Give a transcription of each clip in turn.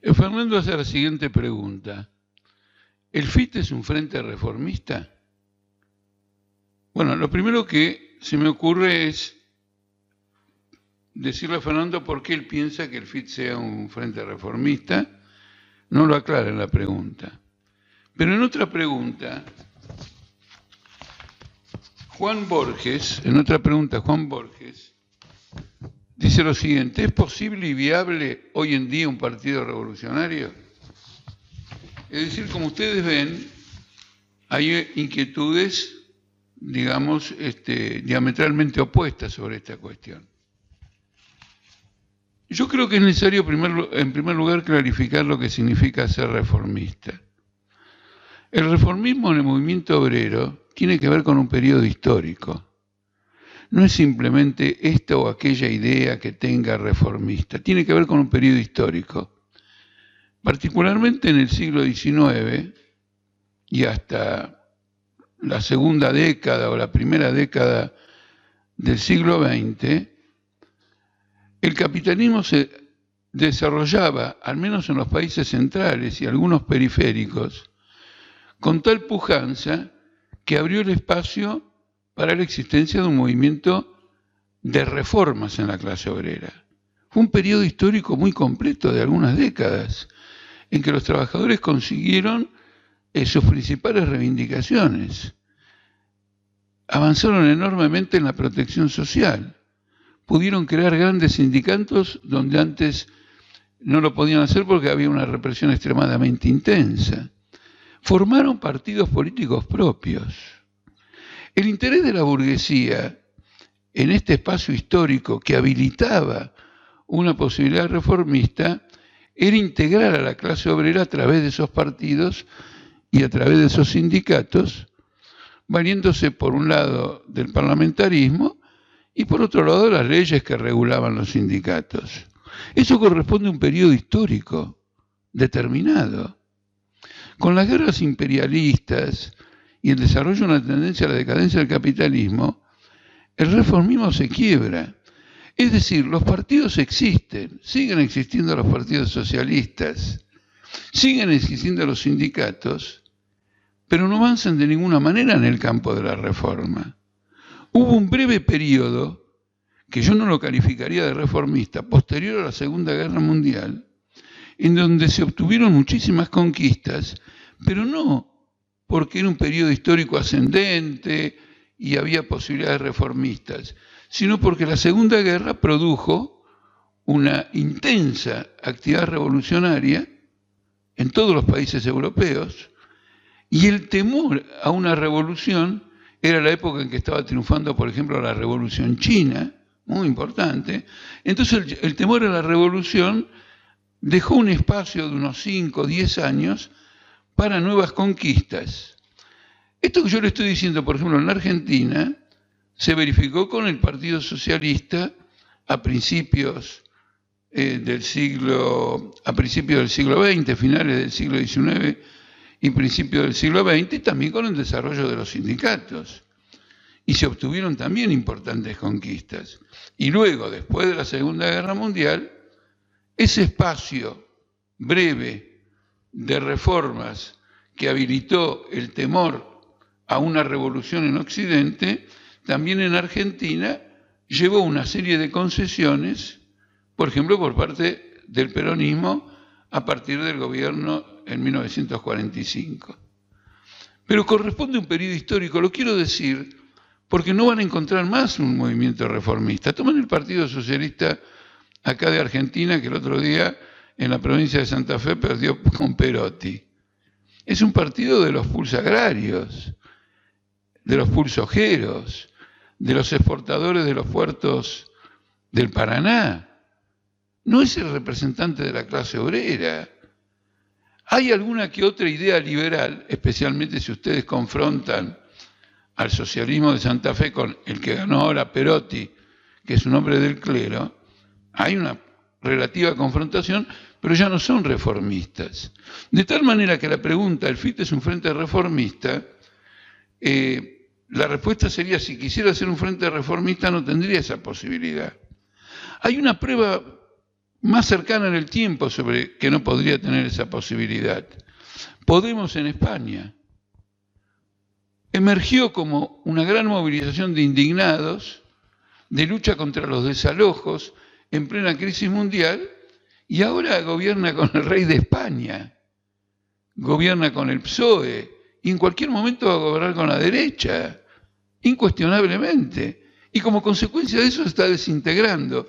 Eh, Fernando hace la siguiente pregunta. ¿El FIT es un frente reformista? Bueno, lo primero que se me ocurre es decirle a Fernando por qué él piensa que el FIT sea un frente reformista. No lo aclara en la pregunta. Pero en otra pregunta, Juan Borges, en otra pregunta, Juan Borges, dice lo siguiente, ¿es posible y viable hoy en día un partido revolucionario? Es decir, como ustedes ven, hay inquietudes, digamos, este, diametralmente opuestas sobre esta cuestión. Yo creo que es necesario, en primer lugar, clarificar lo que significa ser reformista. El reformismo en el movimiento obrero tiene que ver con un periodo histórico. No es simplemente esta o aquella idea que tenga reformista, tiene que ver con un periodo histórico. Particularmente en el siglo XIX y hasta la segunda década o la primera década del siglo XX, el capitalismo se desarrollaba, al menos en los países centrales y algunos periféricos, con tal pujanza que abrió el espacio para la existencia de un movimiento de reformas en la clase obrera. Fue un periodo histórico muy completo de algunas décadas, en que los trabajadores consiguieron eh, sus principales reivindicaciones. Avanzaron enormemente en la protección social. Pudieron crear grandes sindicatos donde antes no lo podían hacer porque había una represión extremadamente intensa formaron partidos políticos propios. El interés de la burguesía en este espacio histórico que habilitaba una posibilidad reformista era integrar a la clase obrera a través de esos partidos y a través de esos sindicatos, valiéndose por un lado del parlamentarismo y por otro lado de las leyes que regulaban los sindicatos. Eso corresponde a un periodo histórico determinado. Con las guerras imperialistas y el desarrollo de una tendencia a la decadencia del capitalismo, el reformismo se quiebra. Es decir, los partidos existen, siguen existiendo los partidos socialistas, siguen existiendo los sindicatos, pero no avanzan de ninguna manera en el campo de la reforma. Hubo un breve periodo, que yo no lo calificaría de reformista, posterior a la Segunda Guerra Mundial, en donde se obtuvieron muchísimas conquistas, pero no porque era un periodo histórico ascendente y había posibilidades reformistas, sino porque la Segunda Guerra produjo una intensa actividad revolucionaria en todos los países europeos y el temor a una revolución era la época en que estaba triunfando, por ejemplo, la revolución china, muy importante. Entonces el, temor a la revolución dejó un espacio de unos 5 o 10 años para nuevas conquistas. Esto que yo le estoy diciendo, por ejemplo, en la Argentina, se verificó con el Partido Socialista a principios eh, del siglo, a principios del siglo XX, finales del siglo XIX y principios del siglo XX, y también con el desarrollo de los sindicatos. Y se obtuvieron también importantes conquistas. Y luego, después de la Segunda Guerra Mundial, ese espacio breve de reformas que habilitó el temor a una revolución en Occidente, también en Argentina llevó una serie de concesiones, por ejemplo, por parte del peronismo a partir del gobierno en 1945. Pero corresponde un periodo histórico, lo quiero decir, porque no van a encontrar más un movimiento reformista. Toman el Partido Socialista acá de Argentina, que el otro día en la provincia de Santa Fe perdió con Perotti. Es un partido de los pulsagrarios, de los pulsojeros, de los exportadores de los puertos del Paraná. No es el representante de la clase obrera. Hay alguna que otra idea liberal, especialmente si ustedes confrontan al socialismo de Santa Fe con el que ganó ahora Perotti, que es un hombre del clero, hay una relativa confrontación, pero ya no son reformistas. De tal manera que la pregunta, ¿el FIT es un frente reformista? Eh, la respuesta sería, si quisiera ser un frente reformista no tendría esa posibilidad. Hay una prueba más cercana en el tiempo sobre que no podría tener esa posibilidad. Podemos en España. Emergió como una gran movilización de indignados, de lucha contra los desalojos en plena crisis mundial, y ahora gobierna con el rey de España, gobierna con el PSOE, y en cualquier momento va a gobernar con la derecha, incuestionablemente. Y como consecuencia de eso está desintegrando.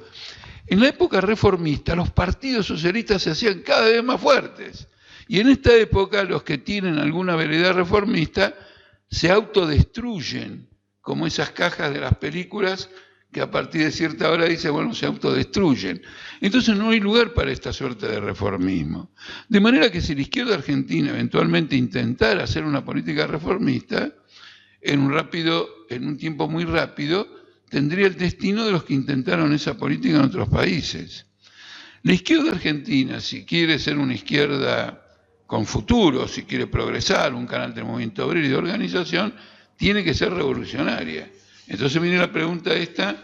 En la época reformista los partidos socialistas se hacían cada vez más fuertes. Y en esta época los que tienen alguna veredad reformista se autodestruyen, como esas cajas de las películas que a partir de cierta hora dice, bueno, se autodestruyen. Entonces no hay lugar para esta suerte de reformismo. De manera que si la izquierda argentina eventualmente intentara hacer una política reformista, en un rápido, en un tiempo muy rápido, tendría el destino de los que intentaron esa política en otros países. La izquierda argentina, si quiere ser una izquierda con futuro, si quiere progresar, un canal de movimiento obrero y de organización, tiene que ser revolucionaria. Entonces viene la pregunta esta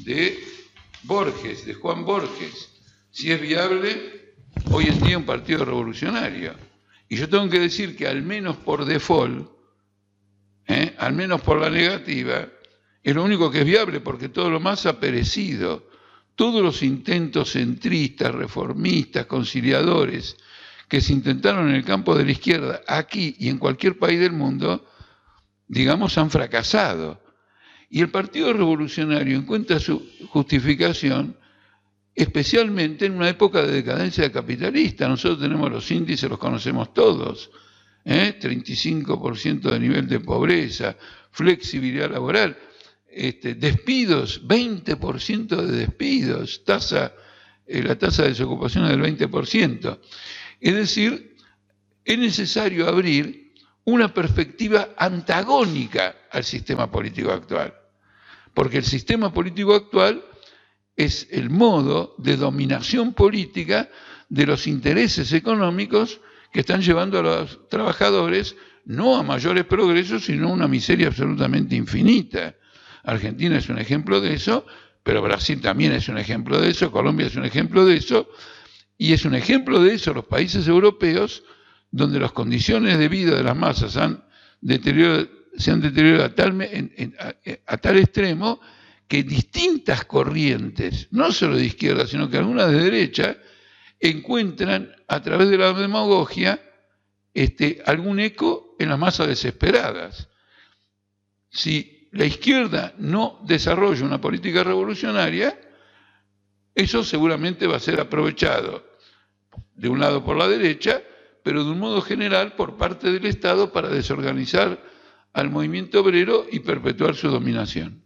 de Borges, de Juan Borges, si es viable hoy en día un partido revolucionario. Y yo tengo que decir que al menos por default, ¿eh? al menos por la negativa, es lo único que es viable porque todo lo más ha perecido. Todos los intentos centristas, reformistas, conciliadores que se intentaron en el campo de la izquierda, aquí y en cualquier país del mundo, digamos, han fracasado. Y el Partido Revolucionario encuentra su justificación especialmente en una época de decadencia capitalista. Nosotros tenemos los índices, los conocemos todos. ¿eh? 35% de nivel de pobreza, flexibilidad laboral, este, despidos, 20% de despidos, eh, la tasa de desocupación es del 20%. Es decir, es necesario abrir una perspectiva antagónica al sistema político actual, porque el sistema político actual es el modo de dominación política de los intereses económicos que están llevando a los trabajadores no a mayores progresos, sino a una miseria absolutamente infinita. Argentina es un ejemplo de eso, pero Brasil también es un ejemplo de eso, Colombia es un ejemplo de eso, y es un ejemplo de eso los países europeos donde las condiciones de vida de las masas han deteriorado, se han deteriorado a tal, a tal extremo que distintas corrientes, no solo de izquierda, sino que algunas de derecha, encuentran a través de la demagogia este, algún eco en las masas desesperadas. Si la izquierda no desarrolla una política revolucionaria, eso seguramente va a ser aprovechado de un lado por la derecha, pero de un modo general por parte del Estado para desorganizar al movimiento obrero y perpetuar su dominación.